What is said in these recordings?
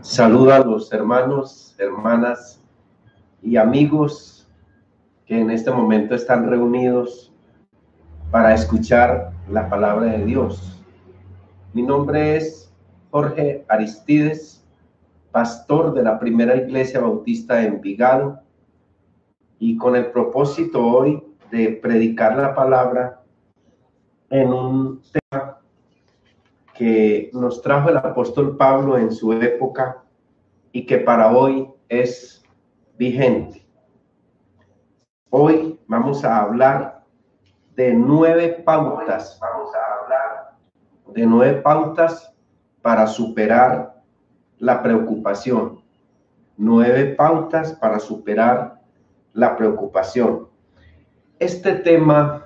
Saluda a los hermanos, hermanas y amigos que en este momento están reunidos para escuchar la palabra de Dios. Mi nombre es Jorge Aristides, pastor de la primera iglesia bautista de Envigado, y con el propósito hoy de predicar la palabra en un tema que nos trajo el apóstol Pablo en su época y que para hoy es vigente. Hoy vamos a hablar de nueve pautas. Vamos a hablar de nueve pautas para superar la preocupación. Nueve pautas para superar la preocupación. Este tema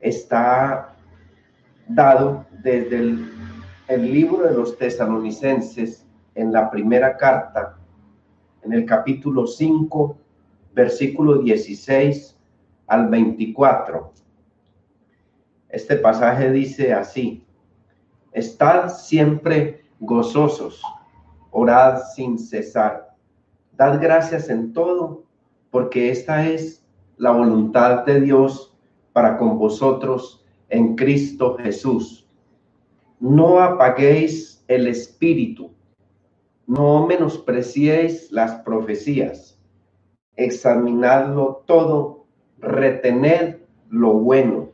está dado desde el libro de los tesalonicenses en la primera carta, en el capítulo 5, versículo 16 al 24. Este pasaje dice así, estad siempre gozosos, orad sin cesar, dad gracias en todo, porque esta es la voluntad de Dios para con vosotros en Cristo Jesús. No apaguéis el espíritu, no menospreciéis las profecías, examinadlo todo, retened lo bueno,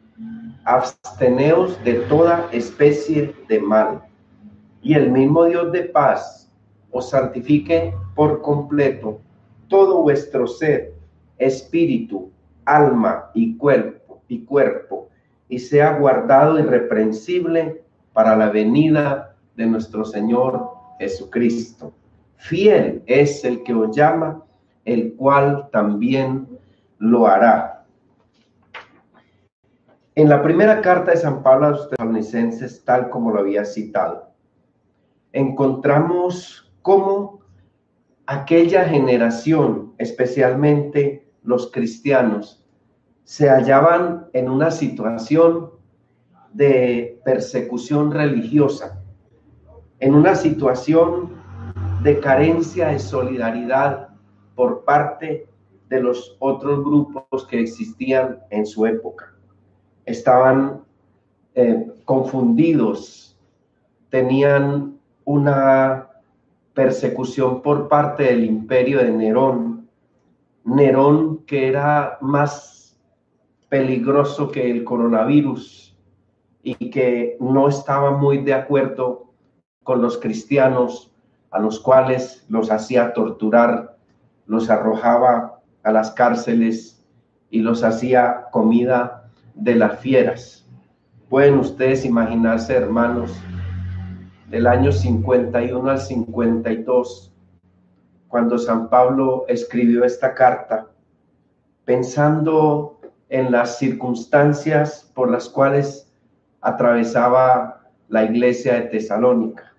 absteneos de toda especie de mal, y el mismo Dios de paz os santifique por completo todo vuestro ser, espíritu, alma y cuerpo, y cuerpo, y sea guardado irreprensible para la venida de nuestro Señor Jesucristo. Fiel es el que os llama, el cual también lo hará. En la primera carta de San Pablo a los tesalonicenses, tal como lo había citado, encontramos cómo aquella generación, especialmente los cristianos, se hallaban en una situación de persecución religiosa, en una situación de carencia de solidaridad por parte de los otros grupos que existían en su época. Estaban eh, confundidos, tenían una persecución por parte del imperio de Nerón, Nerón que era más peligroso que el coronavirus, y que no estaba muy de acuerdo con los cristianos a los cuales los hacía torturar, los arrojaba a las cárceles y los hacía comida de las fieras. Pueden ustedes imaginarse, hermanos, del año 51 al 52, cuando San Pablo escribió esta carta, pensando en las circunstancias por las cuales atravesaba la iglesia de Tesalónica,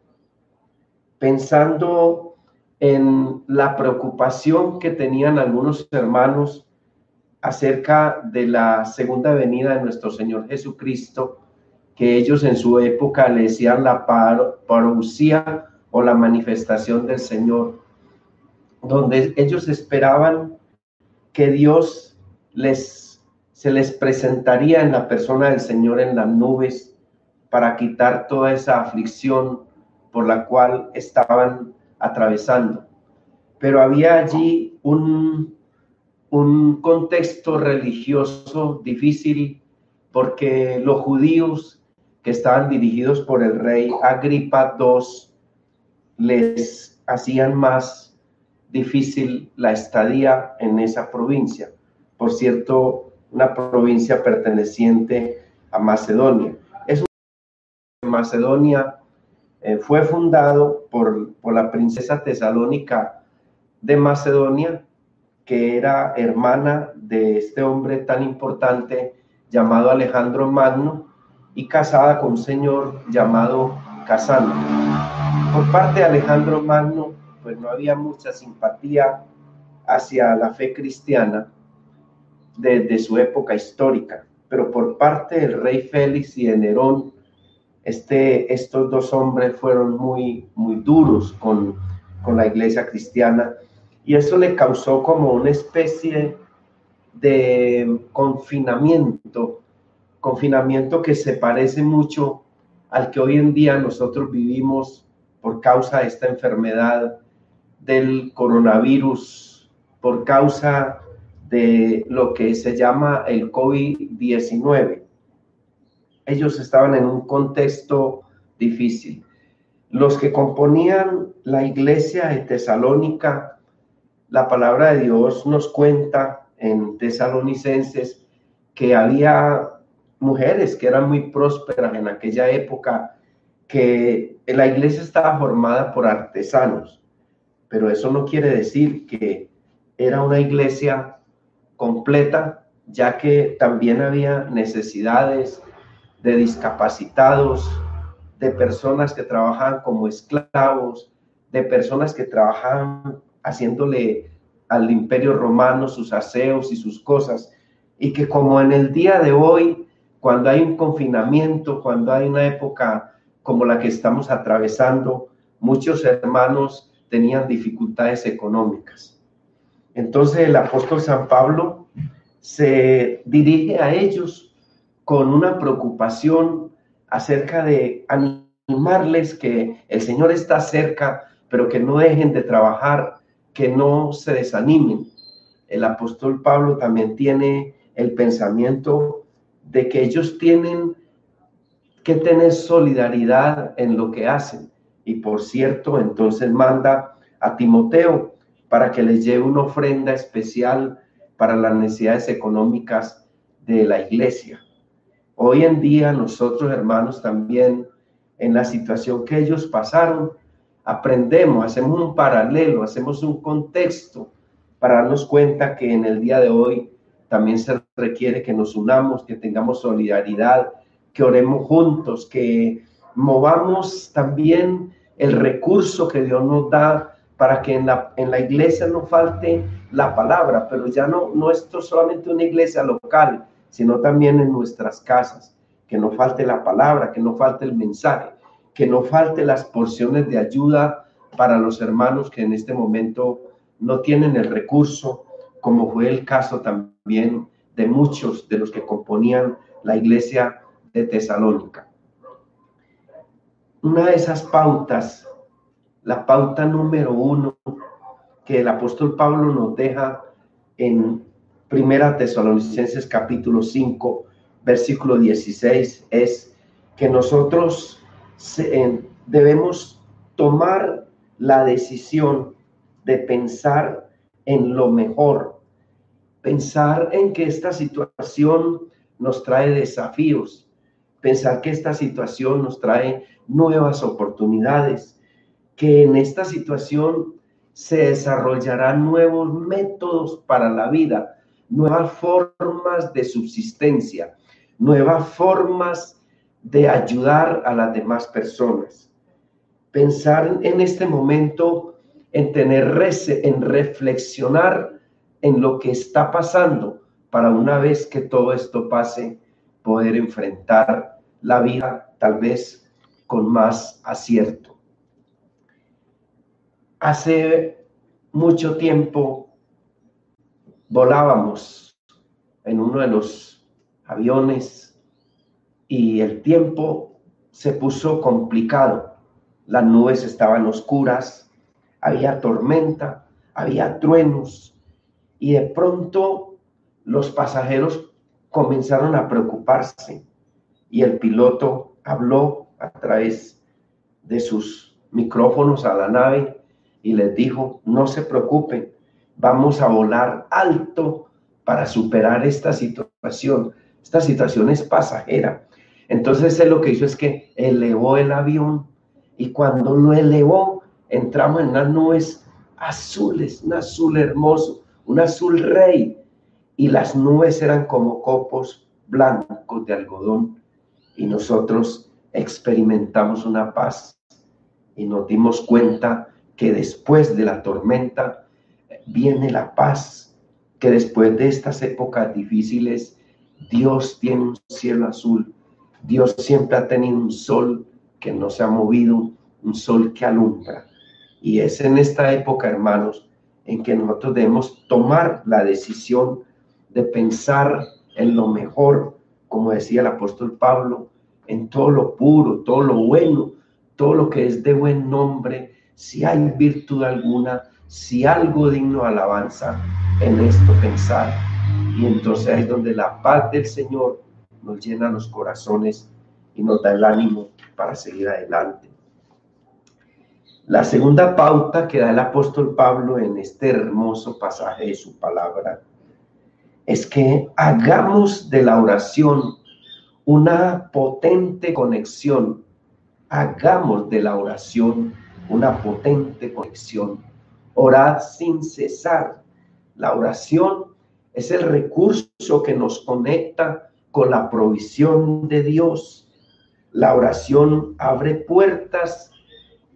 pensando en la preocupación que tenían algunos hermanos acerca de la segunda venida de nuestro Señor Jesucristo, que ellos en su época le decían la parousia o la manifestación del Señor, donde ellos esperaban que Dios les se les presentaría en la persona del Señor en las nubes para quitar toda esa aflicción por la cual estaban atravesando. Pero había allí un, un contexto religioso difícil porque los judíos que estaban dirigidos por el rey Agripa II les hacían más difícil la estadía en esa provincia. Por cierto, una provincia perteneciente a Macedonia. Es Macedonia eh, fue fundado por, por la princesa tesalónica de Macedonia, que era hermana de este hombre tan importante llamado Alejandro Magno y casada con un señor llamado Casano. Por parte de Alejandro Magno, pues no había mucha simpatía hacia la fe cristiana de, su época histórica, pero por parte del rey Félix y de Nerón, este, estos dos hombres fueron muy, muy duros con, con la iglesia cristiana y eso le causó como una especie de confinamiento, confinamiento que se parece mucho al que hoy en día nosotros vivimos por causa de esta enfermedad del coronavirus, por causa de lo que se llama el COVID-19. Ellos estaban en un contexto difícil. Los que componían la iglesia de Tesalónica, la palabra de Dios nos cuenta en Tesalonicenses que había mujeres que eran muy prósperas en aquella época, que la iglesia estaba formada por artesanos, pero eso no quiere decir que era una iglesia completa, ya que también había necesidades de discapacitados, de personas que trabajaban como esclavos, de personas que trabajaban haciéndole al imperio romano sus aseos y sus cosas, y que como en el día de hoy, cuando hay un confinamiento, cuando hay una época como la que estamos atravesando, muchos hermanos tenían dificultades económicas. Entonces el apóstol San Pablo se dirige a ellos con una preocupación acerca de animarles que el Señor está cerca, pero que no dejen de trabajar, que no se desanimen. El apóstol Pablo también tiene el pensamiento de que ellos tienen que tener solidaridad en lo que hacen. Y por cierto, entonces manda a Timoteo para que les lleve una ofrenda especial para las necesidades económicas de la iglesia. Hoy en día nosotros, hermanos, también en la situación que ellos pasaron, aprendemos, hacemos un paralelo, hacemos un contexto para darnos cuenta que en el día de hoy también se requiere que nos unamos, que tengamos solidaridad, que oremos juntos, que movamos también el recurso que Dios nos da para que en la, en la iglesia no falte la palabra, pero ya no, no esto solamente una iglesia local, sino también en nuestras casas. Que no falte la palabra, que no falte el mensaje, que no falte las porciones de ayuda para los hermanos que en este momento no tienen el recurso, como fue el caso también de muchos de los que componían la iglesia de Tesalónica. Una de esas pautas, la pauta número uno que el apóstol Pablo nos deja en Primera Tesalonicenses capítulo 5, versículo 16, es que nosotros debemos tomar la decisión de pensar en lo mejor, pensar en que esta situación nos trae desafíos, pensar que esta situación nos trae nuevas oportunidades, que en esta situación se desarrollarán nuevos métodos para la vida, nuevas formas de subsistencia, nuevas formas de ayudar a las demás personas. Pensar en este momento, en tener, en reflexionar en lo que está pasando para una vez que todo esto pase, poder enfrentar la vida tal vez con más acierto. Hace mucho tiempo volábamos en uno de los aviones y el tiempo se puso complicado. Las nubes estaban oscuras, había tormenta, había truenos y de pronto los pasajeros comenzaron a preocuparse y el piloto habló a través de sus micrófonos a la nave y les dijo, no se preocupen, vamos a volar alto para superar esta situación. Esta situación es pasajera. Entonces él lo que hizo es que elevó el avión y cuando lo elevó entramos en las nubes azules, un azul hermoso, un azul rey y las nubes eran como copos blancos de algodón y nosotros experimentamos una paz y nos dimos cuenta que después de la tormenta viene la paz, que después de estas épocas difíciles, Dios tiene un cielo azul. Dios siempre ha tenido un sol que no se ha movido, un sol que alumbra. Y es en esta época, hermanos, en que nosotros debemos tomar la decisión de pensar en lo mejor, como decía el apóstol Pablo, en todo lo puro, todo lo bueno, todo lo que es de buen nombre, si hay virtud alguna, si algo digno de alabanza, en esto pensar. Y entonces es donde la paz del Señor nos llena los corazones y nos da el ánimo para seguir adelante. La segunda pauta que da el apóstol Pablo en este hermoso pasaje de su palabra es que hagamos de la oración una potente conexión. Hagamos de la oración una potente conexión. Orad sin cesar. La oración es el recurso que nos conecta con la provisión de Dios. La oración abre puertas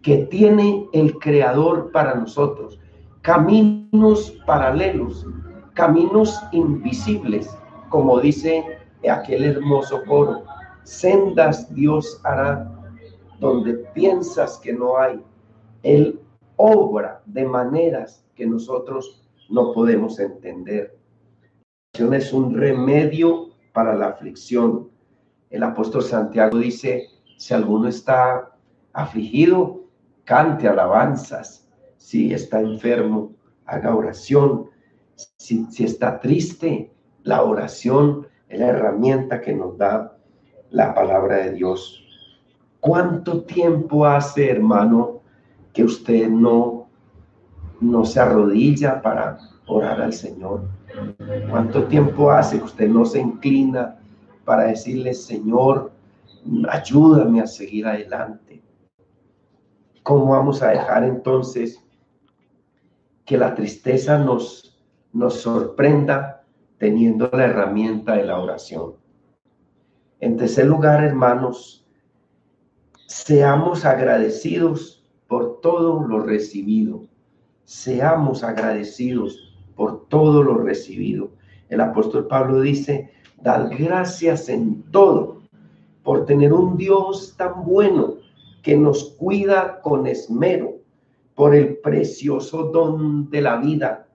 que tiene el Creador para nosotros, caminos paralelos, caminos invisibles, como dice aquel hermoso coro, sendas Dios hará donde piensas que no hay. Él obra de maneras que nosotros no podemos entender. La oración es un remedio para la aflicción. El apóstol Santiago dice, si alguno está afligido, cante alabanzas, si está enfermo, haga oración, si, está triste, la oración es la herramienta que nos da la palabra de Dios. ¿Cuánto tiempo hace, hermano, que usted no, no se arrodilla para orar al Señor? ¿Cuánto tiempo hace que usted no se inclina para decirle, Señor, ayúdame a seguir adelante? ¿Cómo vamos a dejar entonces que la tristeza nos, nos sorprenda teniendo la herramienta de la oración? En tercer lugar, hermanos, seamos agradecidos todo lo recibido. Seamos agradecidos por todo lo recibido. El apóstol Pablo dice, dad gracias en todo por tener un Dios tan bueno que nos cuida con esmero por el precioso don de la vida,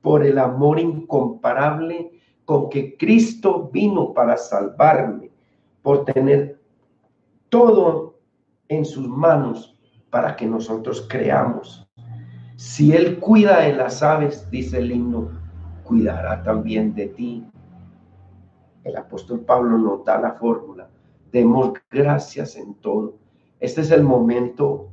por el amor incomparable con que Cristo vino para salvarme, por tener todo en sus manos para que nosotros creamos. Si Él cuida de las aves, dice el himno, cuidará también de ti. El apóstol Pablo nos da la fórmula. Demos gracias en todo este es el momento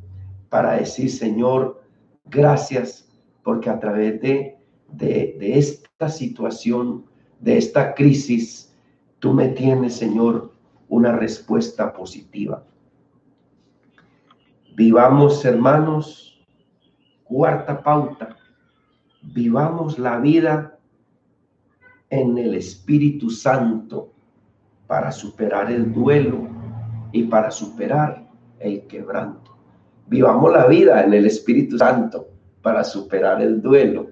para decir, Señor, gracias porque a través de, de, esta situación, de esta crisis, tú me tienes, Señor, una respuesta positiva. Vivamos, hermanos, cuarta pauta, vivamos la vida en el Espíritu Santo para superar el duelo y para superar el quebranto. Vivamos la vida en el Espíritu Santo para superar el duelo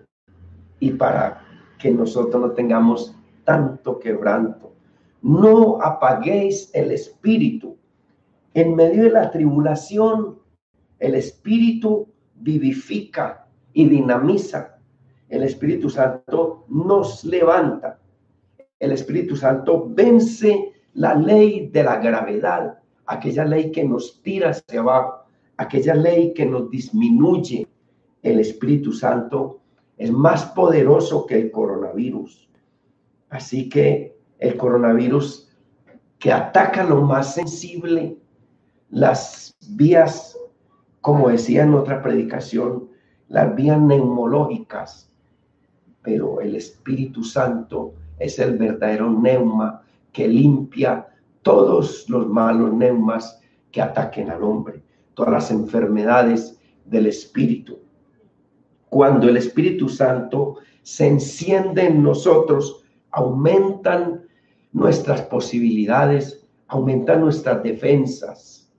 y para que nosotros no tengamos tanto quebranto. No apaguéis el espíritu. En medio de la tribulación, el espíritu vivifica y dinamiza. El Espíritu Santo nos levanta. El Espíritu Santo vence la ley de la gravedad aquella ley que nos tira hacia abajo, aquella ley que nos disminuye. El Espíritu Santo es más poderoso que el coronavirus. Así que el coronavirus que ataca lo más sensible, las vías, como decía en otra predicación, las vías neumológicas, pero el Espíritu Santo es el verdadero neuma que limpia todos los malos neumas que ataquen al hombre, todas las enfermedades del espíritu. Cuando el Espíritu Santo se enciende en nosotros, aumentan nuestras posibilidades, aumentan nuestras defensas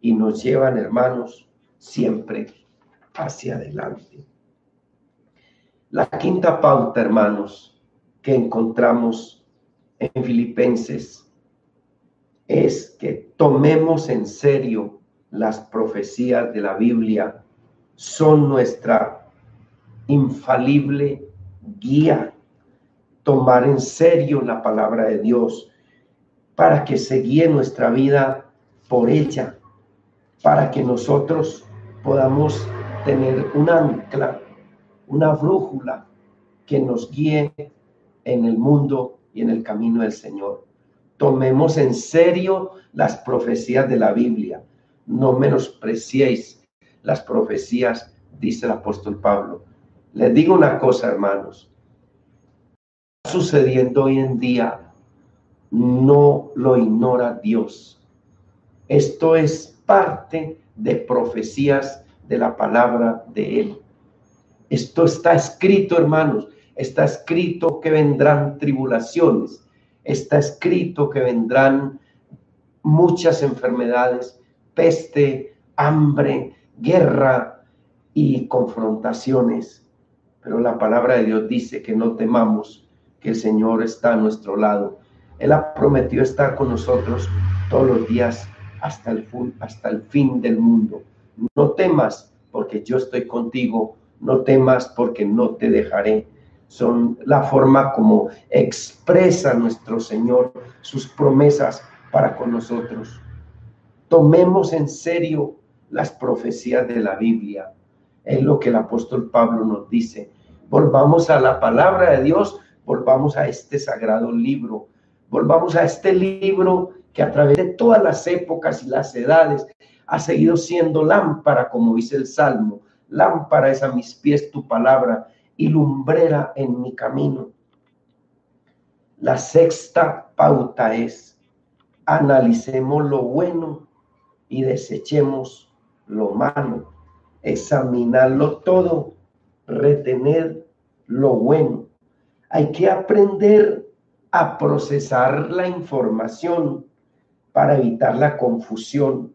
y nos llevan, hermanos, siempre hacia adelante. La quinta pauta, hermanos, que encontramos en Filipenses es que tomemos en serio las profecías de la Biblia son nuestra infalible guía. Tomar en serio la palabra de Dios para que se guíe nuestra vida por ella, para que nosotros podamos tener un ancla, una brújula que nos guíe en el mundo y en el camino del Señor. Tomemos en serio las profecías de la Biblia. No menospreciéis las profecías, dice el apóstol Pablo. Les digo una cosa, hermanos. Sucediendo hoy en día, no lo ignora Dios. Esto es parte de profecías de la palabra de Él. Esto está escrito, hermanos. Está escrito que vendrán tribulaciones. Está escrito que vendrán muchas enfermedades, peste, hambre, guerra y confrontaciones. Pero la palabra de Dios dice que no temamos, que el Señor está a nuestro lado. Él ha prometido estar con nosotros todos los días hasta el, hasta el fin del mundo. No temas porque yo estoy contigo, no temas porque no te dejaré. Son la forma como expresa nuestro Señor sus promesas para con nosotros. Tomemos en serio las profecías de la Biblia. Es lo que el apóstol Pablo nos dice. Volvamos a la palabra de Dios, volvamos a este sagrado libro, volvamos a este libro que a través de todas las épocas y las edades ha seguido siendo lámpara, como dice el Salmo. Lámpara es a mis pies tu palabra y lumbrera en mi camino. La sexta pauta es, analicemos lo bueno y desechemos lo malo, examinarlo todo, retener lo bueno. Hay que aprender a procesar la información para evitar la confusión.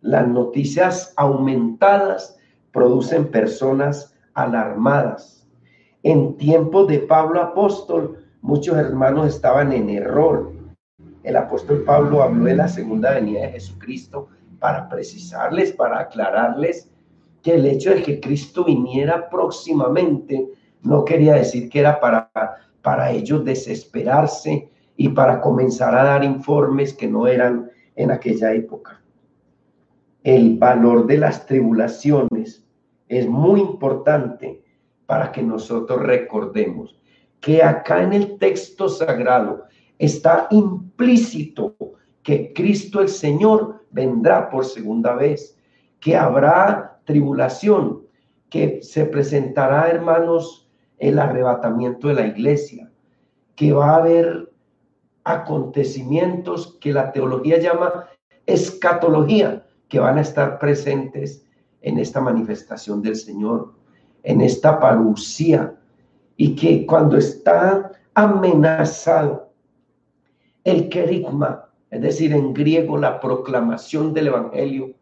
Las noticias aumentadas producen personas alarmadas. En tiempos de Pablo apóstol, muchos hermanos estaban en error. El apóstol Pablo habló de la segunda venida de Jesucristo para precisarles, para aclararles que el hecho de que Cristo viniera próximamente no quería decir que era para, para ellos desesperarse y para comenzar a dar informes que no eran en aquella época. El valor de las tribulaciones es muy importante para que nosotros recordemos que acá en el texto sagrado está implícito que Cristo el Señor vendrá por segunda vez, que habrá tribulación, que se presentará, hermanos, el arrebatamiento de la iglesia, que va a haber acontecimientos que la teología llama escatología, que van a estar presentes en esta manifestación del Señor, en esta parucía, y que cuando está amenazado el querigma, es decir, en griego la proclamación del Evangelio,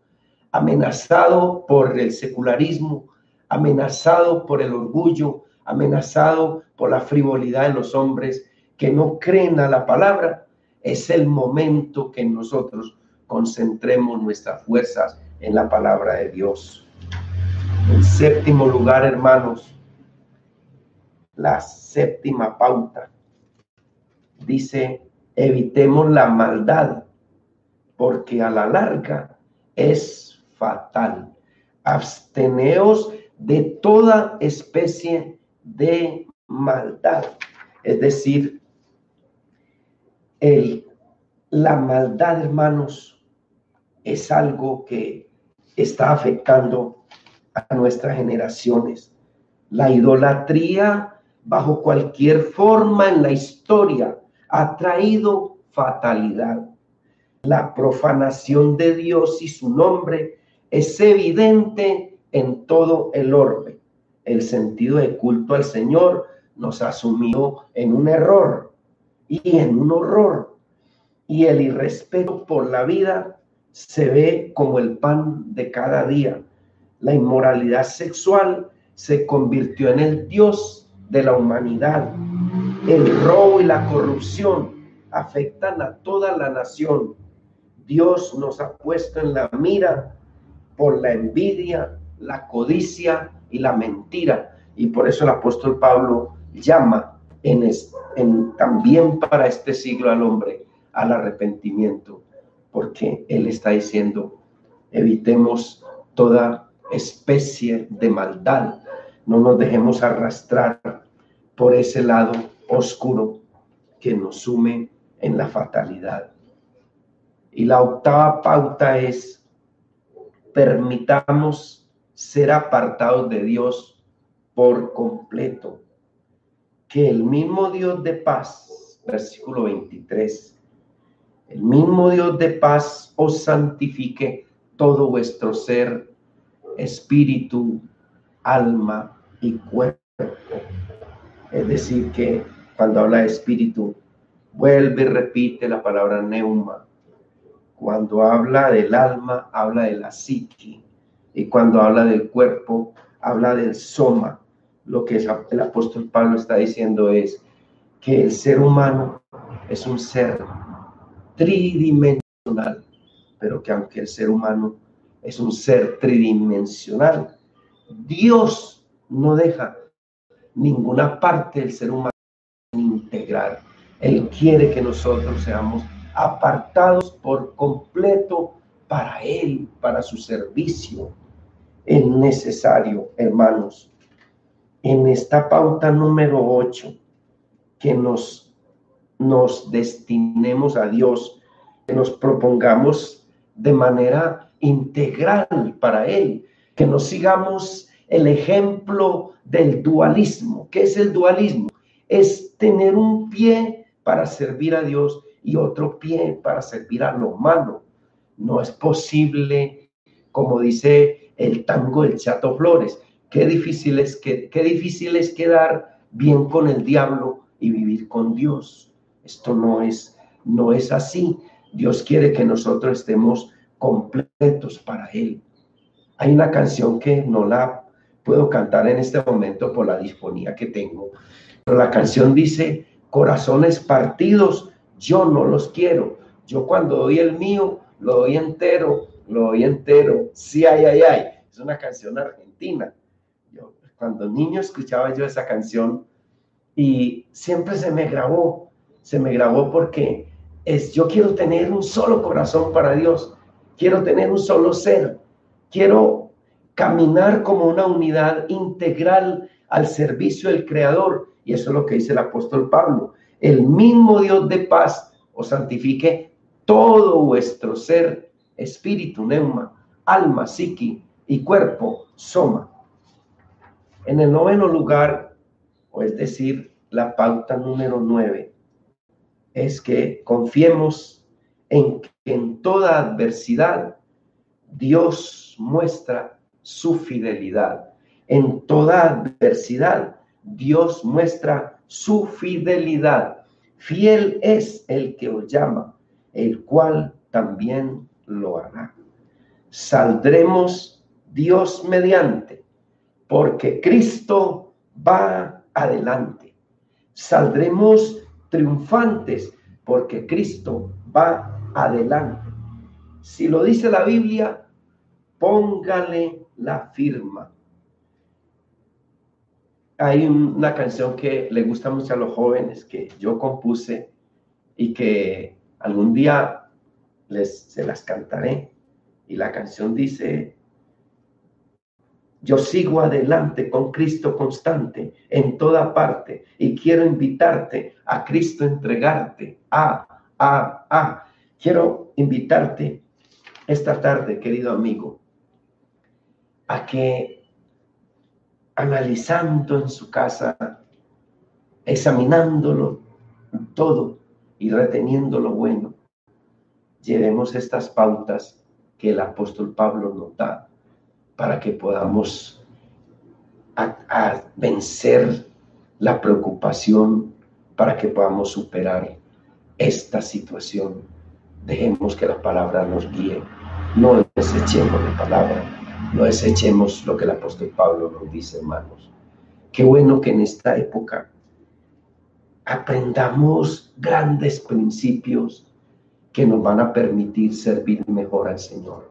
amenazado por el secularismo, amenazado por el orgullo, amenazado por la frivolidad de los hombres que no creen a la palabra, es el momento que nosotros concentremos nuestras fuerzas en la palabra de Dios. En séptimo lugar, hermanos, la séptima pauta dice evitemos la maldad, porque a la larga es fatal. Absteneos de toda especie de maldad. Es decir, el, la maldad, hermanos, es algo que está afectando a nuestras generaciones. La idolatría, bajo cualquier forma en la historia, ha traído fatalidad. La profanación de Dios y su nombre es evidente en todo el orbe. El sentido de culto al Señor nos ha sumido en un error y en un horror. Y el irrespeto por la vida se ve como el pan de cada día. La inmoralidad sexual se convirtió en el Dios de la humanidad el robo y la corrupción afectan a toda la nación. Dios nos ha puesto en la mira por la envidia, la codicia y la mentira. Y por eso el apóstol Pablo llama en, también para este siglo al hombre al arrepentimiento, porque él está diciendo, evitemos toda especie de maldad, no nos dejemos arrastrar por ese lado oscuro que nos sume en la fatalidad. Y la octava pauta es, permitamos ser apartados de Dios por completo. Que el mismo Dios de paz, versículo 23, el mismo Dios de paz os santifique todo vuestro ser, espíritu, alma y cuerpo. Es decir, que cuando habla de espíritu, vuelve y repite la palabra neuma. Cuando habla del alma, habla de la psique. Y cuando habla del cuerpo, habla del soma. Lo que el apóstol Pablo está diciendo es que el ser humano es un ser tridimensional, pero que aunque el ser humano es un ser tridimensional, Dios no deja ninguna parte del ser humano integrar. Él quiere que nosotros seamos apartados por completo para Él, para su servicio. Es necesario, hermanos, en esta pauta número 8, que nos, nos destinemos a Dios, que nos propongamos de manera integral para Él, que nos sigamos el ejemplo del dualismo. ¿Qué es el dualismo? Es tener un pie para servir a Dios y otro pie para servir a lo humano. No es posible, como dice el tango del Chato Flores, qué difícil es, que, qué difícil es quedar bien con el diablo y vivir con Dios. Esto no es, no es así. Dios quiere que nosotros estemos completos para Él. Hay una canción que no la puedo cantar en este momento por la disponía que tengo. Pero la canción dice, corazones partidos, yo no los quiero. Yo cuando doy el mío, lo doy entero, lo doy entero. Sí, ay, ay, ay. Es una canción argentina. Yo, cuando niño escuchaba yo esa canción y siempre se me grabó, se me grabó porque es, yo quiero tener un solo corazón para Dios, quiero tener un solo ser, quiero caminar como una unidad integral al servicio del Creador. Y eso es lo que dice el apóstol Pablo. El mismo Dios de paz os santifique todo vuestro ser, espíritu, neuma, alma, psiqui y cuerpo, soma. En el noveno lugar, o es decir, la pauta número nueve, es que confiemos en que en toda adversidad Dios muestra su fidelidad. En toda adversidad, Dios muestra su fidelidad. Fiel es el que os llama, el cual también lo hará. Saldremos Dios mediante, porque Cristo va adelante. Saldremos triunfantes, porque Cristo va adelante. Si lo dice la Biblia, póngale la firma. Hay una canción que le gusta mucho a los jóvenes que yo compuse y que algún día les se las cantaré. Y la canción dice, yo sigo adelante con Cristo constante en toda parte y quiero invitarte a Cristo entregarte. A, a, a. Quiero invitarte esta tarde, querido amigo, a que analizando en su casa, examinándolo todo y reteniendo lo bueno, llevemos estas pautas que el apóstol Pablo nos da para que podamos vencer la preocupación, para que podamos superar esta situación. Dejemos que la palabra nos guíe, no desechemos la palabra no desechemos lo que el apóstol Pablo nos dice, hermanos. Qué bueno que en esta época aprendamos grandes principios que nos van a permitir servir mejor al Señor.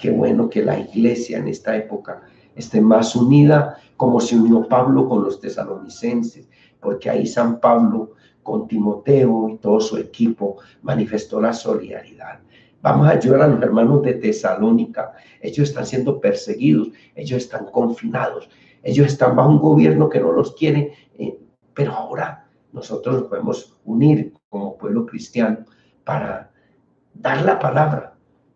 Qué bueno que la iglesia en esta época esté más unida como se unió Pablo con los tesalonicenses, porque ahí San Pablo con Timoteo y todo su equipo manifestó la solidaridad. Vamos a ayudar a los hermanos de Tesalónica. Ellos están siendo perseguidos, ellos están confinados, ellos están bajo un gobierno que no los quiere, eh, pero ahora nosotros nos podemos unir como pueblo cristiano para dar la palabra,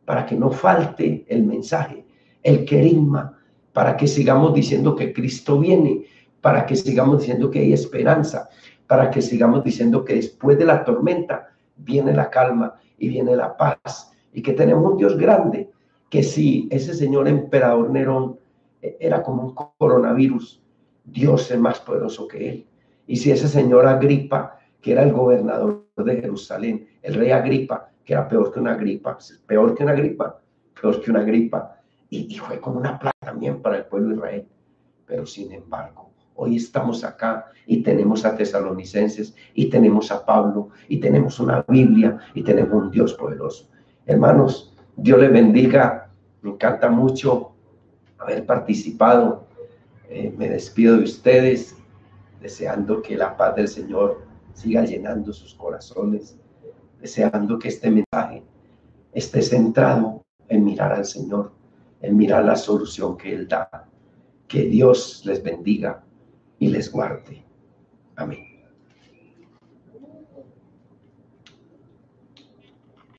para que no falte el mensaje, el querigma, para que sigamos diciendo que Cristo viene, para que sigamos diciendo que hay esperanza, para que sigamos diciendo que después de la tormenta viene la calma y viene la paz y que tenemos un Dios grande, que si ese señor emperador Nerón eh, era como un coronavirus, Dios es más poderoso que él. Y si ese señor Agripa, que era el gobernador de Jerusalén, el rey Agripa, que era peor que una gripa, peor que una gripa, peor que una gripa, y, fue como una plaga también para el pueblo de Israel. Pero sin embargo, hoy estamos acá y tenemos a tesalonicenses y tenemos a Pablo y tenemos una Biblia y tenemos un Dios poderoso. Hermanos, Dios les bendiga. Me encanta mucho haber participado. Eh, me despido de ustedes deseando que la paz del Señor siga llenando sus corazones, deseando que este mensaje esté centrado en mirar al Señor en mirar la solución que Él da. Que Dios les bendiga y les guarde. Amén.